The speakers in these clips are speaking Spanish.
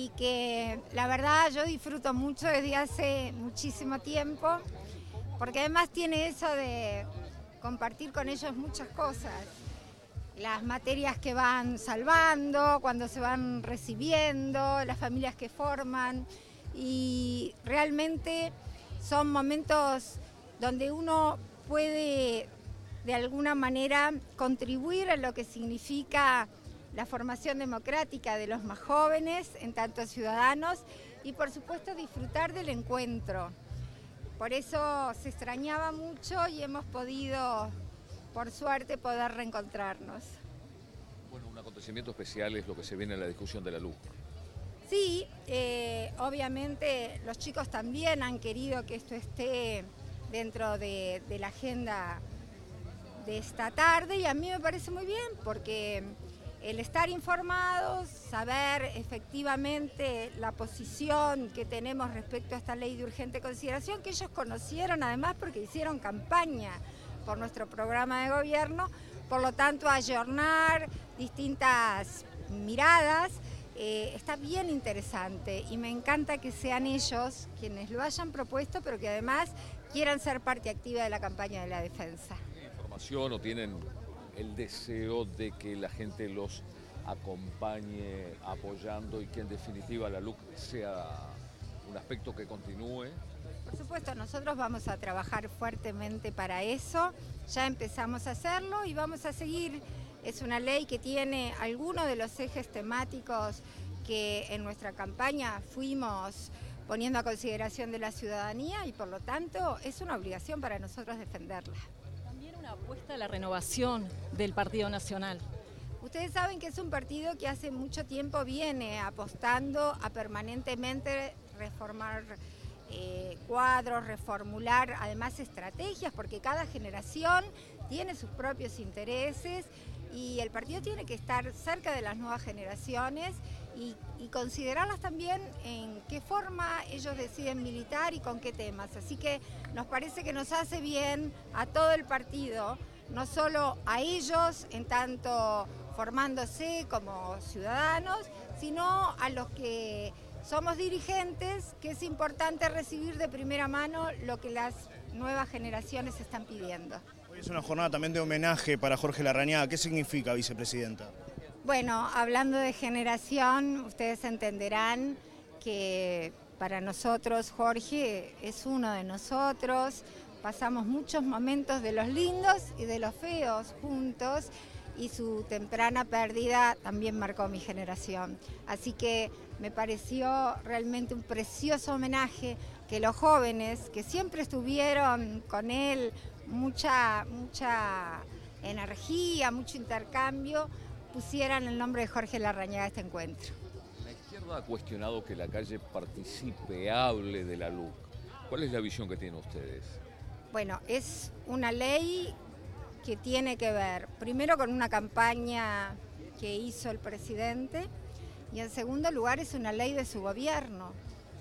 y que la verdad yo disfruto mucho desde hace muchísimo tiempo, porque además tiene eso de compartir con ellos muchas cosas. Las materias que van salvando, cuando se van recibiendo, las familias que forman y realmente son momentos donde uno puede de alguna manera contribuir a lo que significa la formación democrática de los más jóvenes, en tanto ciudadanos, y por supuesto disfrutar del encuentro. Por eso se extrañaba mucho y hemos podido, por suerte, poder reencontrarnos. Bueno, un acontecimiento especial es lo que se viene en la discusión de la luz. Sí, eh, obviamente los chicos también han querido que esto esté dentro de, de la agenda de esta tarde y a mí me parece muy bien porque el estar informados, saber efectivamente la posición que tenemos respecto a esta ley de urgente consideración, que ellos conocieron además porque hicieron campaña por nuestro programa de gobierno, por lo tanto ayornar distintas miradas. Eh, está bien interesante y me encanta que sean ellos quienes lo hayan propuesto, pero que además quieran ser parte activa de la campaña de la defensa. ¿Información o tienen el deseo de que la gente los acompañe apoyando y que en definitiva la LUC sea un aspecto que continúe. Por supuesto, nosotros vamos a trabajar fuertemente para eso, ya empezamos a hacerlo y vamos a seguir. Es una ley que tiene algunos de los ejes temáticos que en nuestra campaña fuimos poniendo a consideración de la ciudadanía y por lo tanto es una obligación para nosotros defenderla apuesta a la renovación del Partido Nacional. Ustedes saben que es un partido que hace mucho tiempo viene apostando a permanentemente reformar eh, cuadros, reformular además estrategias, porque cada generación tiene sus propios intereses y el partido tiene que estar cerca de las nuevas generaciones y, considerarlas también en qué forma ellos deciden militar y con qué temas. Así que nos parece que nos hace bien a todo el partido, no solo a ellos en tanto formándose como ciudadanos, sino a los que somos dirigentes, que es importante recibir de primera mano lo que las nuevas generaciones están pidiendo. Es una jornada también de homenaje para Jorge Larrañaga. ¿Qué significa, vicepresidenta? Bueno, hablando de generación, ustedes entenderán que para nosotros Jorge es uno de nosotros, pasamos muchos momentos de los lindos y de los feos juntos y su temprana pérdida también marcó mi generación. Así que me pareció realmente un precioso homenaje que los jóvenes que siempre estuvieron con él, mucha, mucha energía, mucho intercambio, pusieran el nombre de Jorge Larrañaga a este encuentro. La izquierda ha cuestionado que la calle participe, hable de la luz. ¿Cuál es la visión que tienen ustedes? Bueno, es una ley que tiene que ver primero con una campaña que hizo el presidente y en segundo lugar es una ley de su gobierno.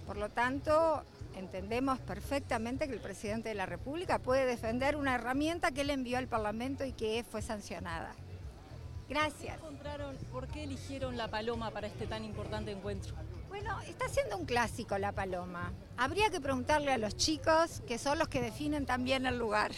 Por lo tanto, entendemos perfectamente que el presidente de la República puede defender una herramienta que él envió al Parlamento y que fue sancionada. Gracias. ¿Por qué eligieron la paloma para este tan importante encuentro? Bueno, está siendo un clásico la paloma. Habría que preguntarle a los chicos, que son los que definen también el lugar.